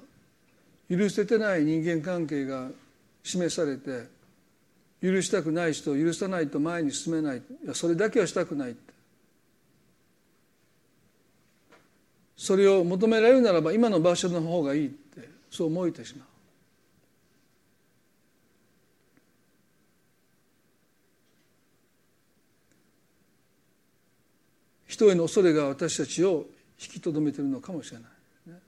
許せてない人間関係が示されて許したくない人を許さないと前に進めない。いやそれだけはしたくない。それを求められるならば今の場所の方がいいってそう思えてしまう。人への恐れが私たちを引きとどめているのかもしれない、ね、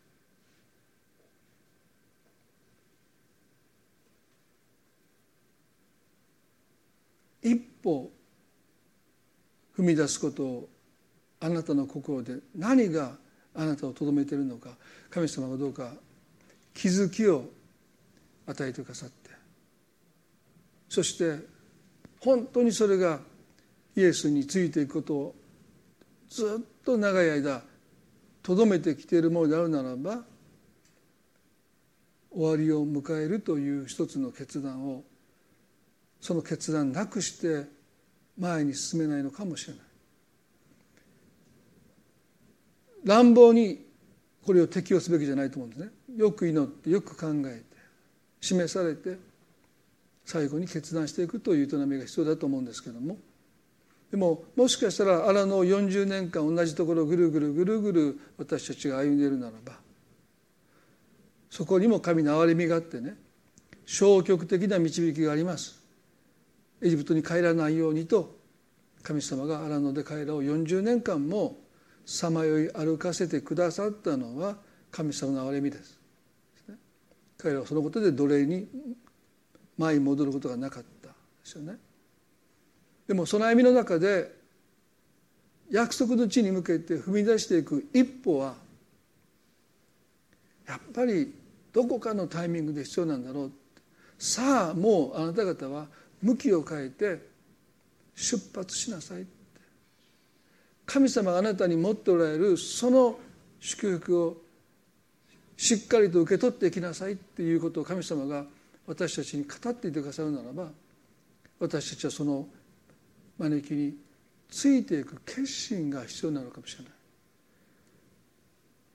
一歩踏み出すことをあなたの心で何があなたをとどめているのか神様がどうか気づきを与えてくださって。そして本当にそれがイエスについていくことをずっと長い間とどめてきているものであるならば終わりを迎えるという一つの決断をその決断なくして前に進めないのかもしれない。乱暴にこれを適用すべきじゃないと思うんですね。よく祈ってよく考えて示されて最後に決断していくという営みが必要だと思うんですけども。でももしかしたら荒野40年間同じところぐるぐるぐるぐる私たちが歩んでいるならばそこにも神の憐れみがあってね消極的な導きがあります。エジプトに帰らないようにと神様が荒野で彼らを40年間もさまよい歩かせてくださったのは神様の憐れみです。彼らはそのことで奴隷に前に戻ることがなかったですよね。でもその歩みの中で約束の地に向けて踏み出していく一歩はやっぱりどこかのタイミングで必要なんだろう。さあもうあなた方は向きを変えて出発しなさい。神様があなたに持っておられるその祝福をしっかりと受け取っていきなさいっていうことを神様が私たちに語っていてくださるならば私たちはその招きについていく決心が必要なのかもしれない。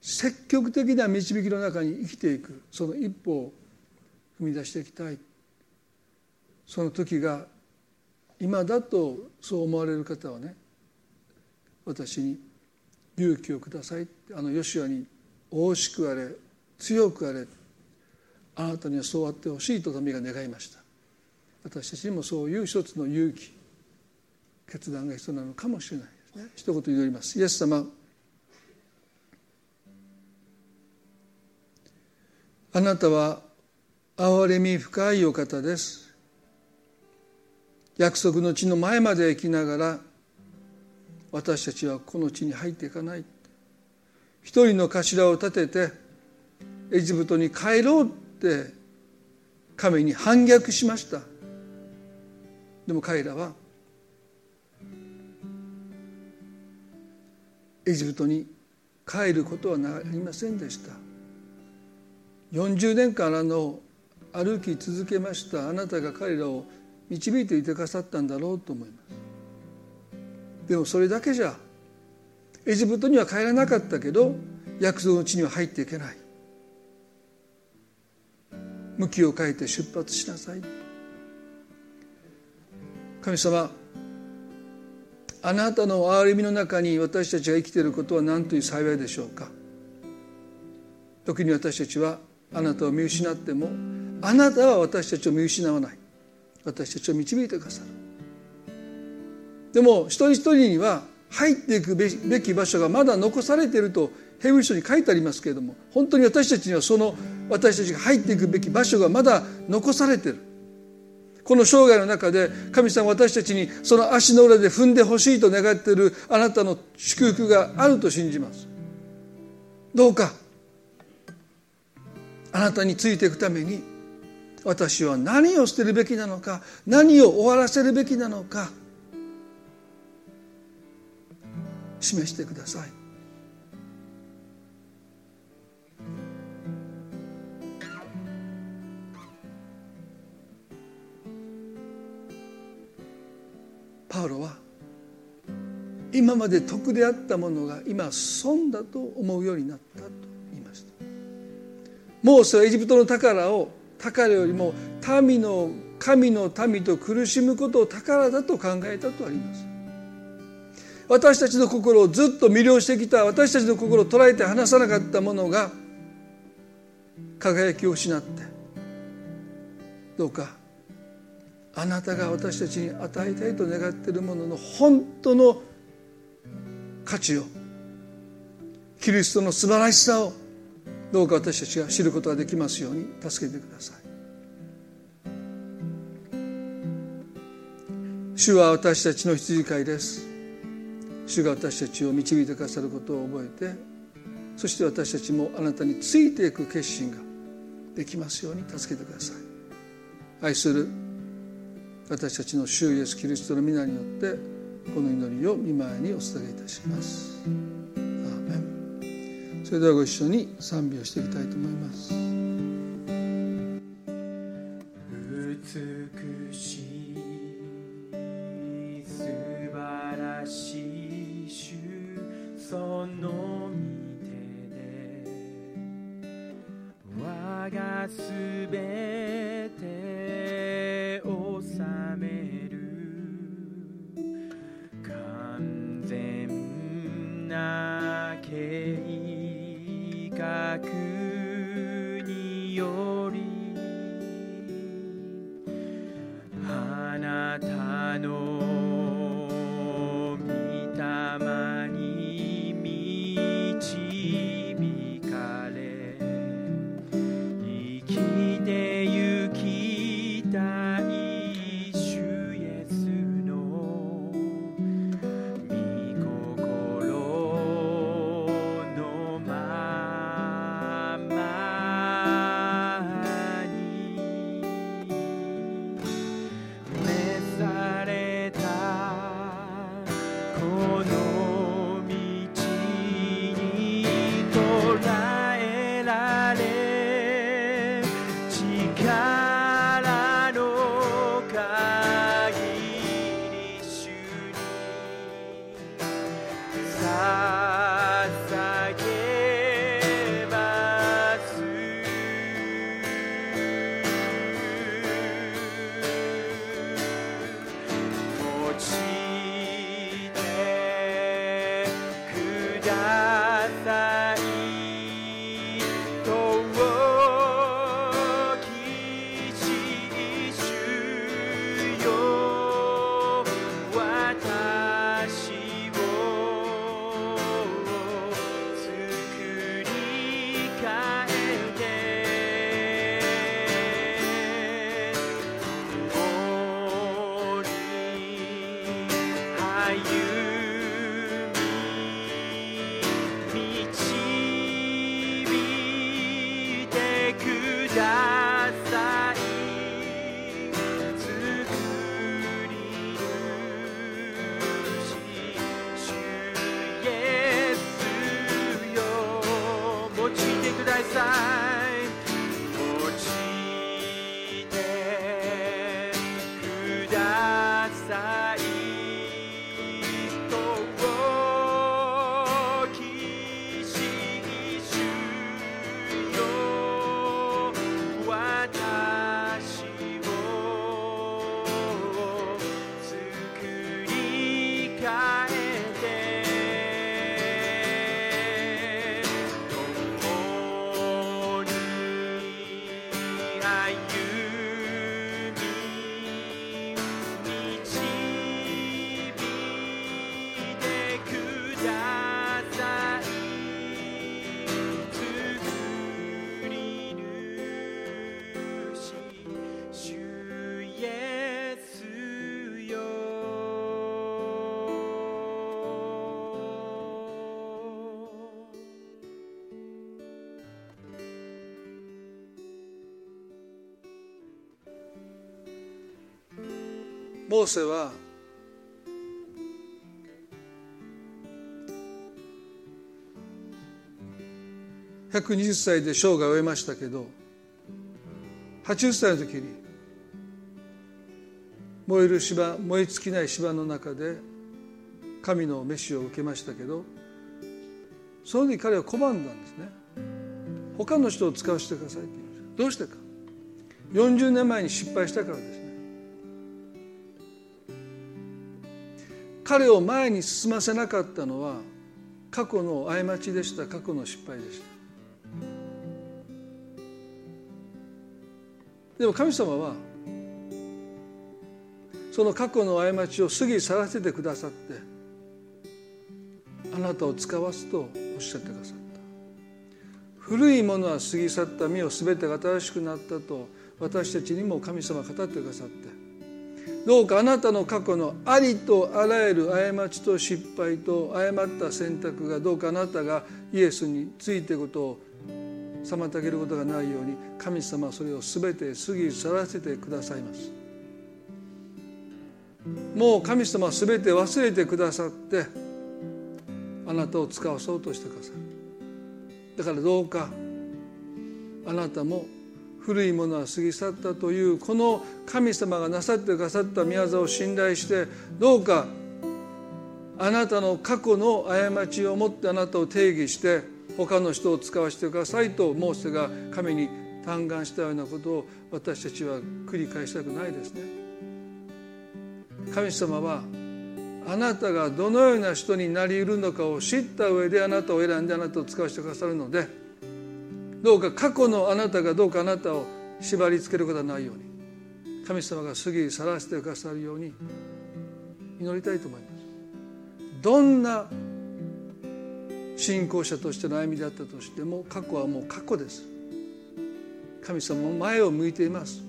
積極的な導きの中に生きていくその一歩を踏み出していきたい。その時が今だとそう思われる方はね私に勇気をください。あのヨシアに「大しくあれ強くあれあなたにはそうあってほしい」と民が願いました。私たちにもそういう一つの勇気決断が必要なのかもしれないですね。一言祈ります。イエス様あなたは憐れみ深いお方です。約束の地の前まで行きながら私たちはこの地に入っていかない。一人の頭を立ててエジプトに帰ろうって神に反逆しました。でも彼らはエジプトに帰ることはなりませんでした。40年間あの歩き続けましたあなたが彼らを導いていてくださったんだろうと思います。でもそれだけじゃエジプトには帰らなかったけど約束の地には入っていけない。向きを変えて出発しなさい。神様あなたの憐れみの中に私たちが生きていることは何という幸いでしょうか。時に私たちはあなたを見失ってもあなたは私たちを見失わない。私たちを導いてくださる。でも一人一人には入っていくべき場所がまだ残されているとヘブル書に書いてありますけれども本当に私たちにはその私たちが入っていくべき場所がまだ残されている。この生涯の中で神様私たちにその足の裏で踏んでほしいと願っているあなたの祝福があると信じます。どうかあなたについていくために私は何を捨てるべきなのか何を終わらせるべきなのか示してください。パウロは今まで得であったものが今損だと思うようになったと言いました。モーセはエジプトの宝を宝よりも民の神の民と苦しむことを宝だと考えたとあります。私たちの心をずっと魅了してきた私たちの心を捉えて離さなかったものが輝きを失ってどうかあなたが私たちに与えたいと願っているものの本当の価値をキリストの素晴らしさをどうか私たちが知ることができますように助けてください。主は私たちの羊飼いです。主が私たちを導いてくださることを覚えてそして私たちもあなたについていく決心ができますように助けてください。愛する私たちの主イエスキリストの皆によってこの祈りを見舞いにお捧げいたします。それではご一緒に賛美をしていきたいと思います。美その御手で我がすべて治める。完全な計画によりあなたのてモーセは120歳で生涯を終えましたけど80歳の時に燃える芝燃え尽きない芝の中で神の召しを受けましたけどその時彼は拒んだんですね。他の人を使わせてくださいって言いました。どうしてか。40年前に失敗したからです。彼を前に進ませなかったのは過去の過ちでした。過去の失敗でした。でも神様はその過去の過ちを過ぎ去らせてくださってあなたを使わすとおっしゃってくださった。古いものは過ぎ去った。身を全てが新しくなったと私たちにも神様語ってくださってどうかあなたの過去のありとあらゆる過ちと失敗と誤った選択がどうかあなたがイエスについてことを妨げることがないように神様はそれを全て過ぎ去らせてくださいます。もう神様は全て忘れてくださってあなたを使わそうとしてくださいだからどうかあなたも古いものは過ぎ去ったというこの神様がなさってくださった宮沢を信頼してどうかあなたの過去の過ちをもってあなたを定義して他の人を使わせてくださいとモーセが神に嘆願したようなことを私たちは繰り返したくないですね。神様はあなたがどのような人になりうるのかを知った上であなたを選んであなたを使わせてくださるのでどうか過去のあなたがどうかあなたを縛りつけることはないように神様が過ぎ去らせてくださるように祈りたいと思います。どんな信仰者としての歩みであったとしても過去はもう過去です。神様も前を向いています。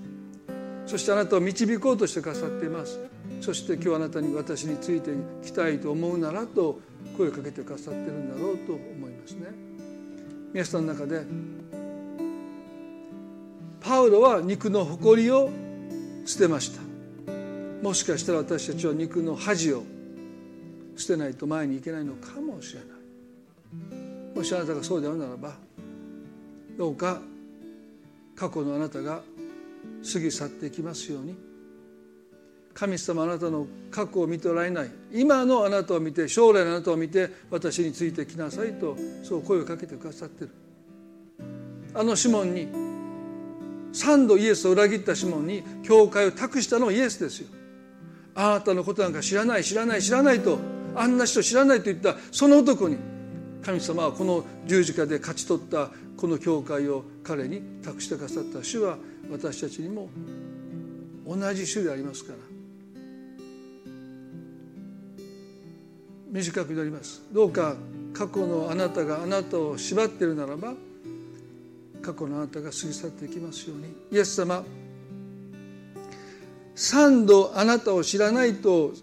そしてあなたを導こうとしてくださっています。そして今日あなたに私についてきたいと思うならと声をかけてくださってるんだろうと思いますね。皆さんの中でパウロは肉の誇りを捨てました。もしかしたら私たちは肉の恥を捨てないと前に行けないのかもしれない。もしあなたがそうであるならばどうか過去のあなたが過ぎ去っていきますように。神様あなたの過去を見ておられない。今のあなたを見て将来のあなたを見て私についてきなさいとそう声をかけてくださってる。あのシモンに三度イエスを裏切ったシモンに教会を託したのはイエスですよ。あなたのことなんか知らない知らない知らないとあんな人知らないと言ったその男に神様はこの十字架で勝ち取ったこの教会を彼に託してくださった主は私たちにも同じ種でありますから。短く祈ります。どうか過去のあなたがあなたを縛っているならば過去のあなたが過ぎ去っていきますように。イエス様三度あなたを知らないと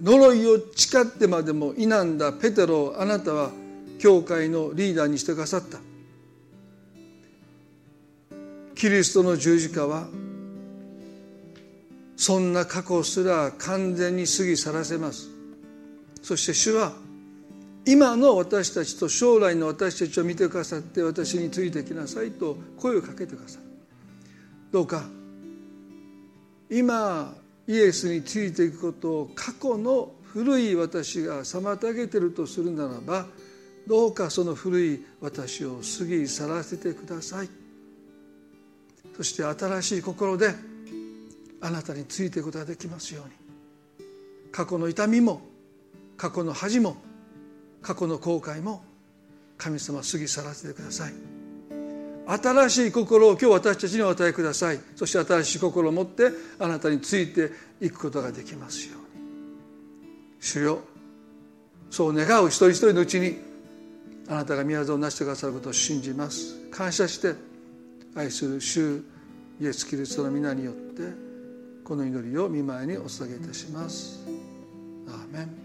呪いを誓ってまでも否んだペテロをあなたは教会のリーダーにしてくださった。キリストの十字架はそんな過去すら完全に過ぎ去らせます。そして主は今の私たちと将来の私たちを見てくださって私についてきなさいと声をかけてください。どうか。今イエスについていくことを過去の古い私が妨げてるとするならばどうかその古い私を過ぎ去らせてください。そして新しい心であなたについていくことができますように。過去の痛みも過去の恥も過去の後悔も神様過ぎ去らせてください。新しい心を今日私たちにお与えください。そして新しい心を持ってあなたについていくことができますように。主よそう願う一人一人のうちにあなたが宮沢を成してくださることを信じます。感謝して愛する主イエス・キリストの皆によってこの祈りを見舞いにお捧げいたします。アーメン。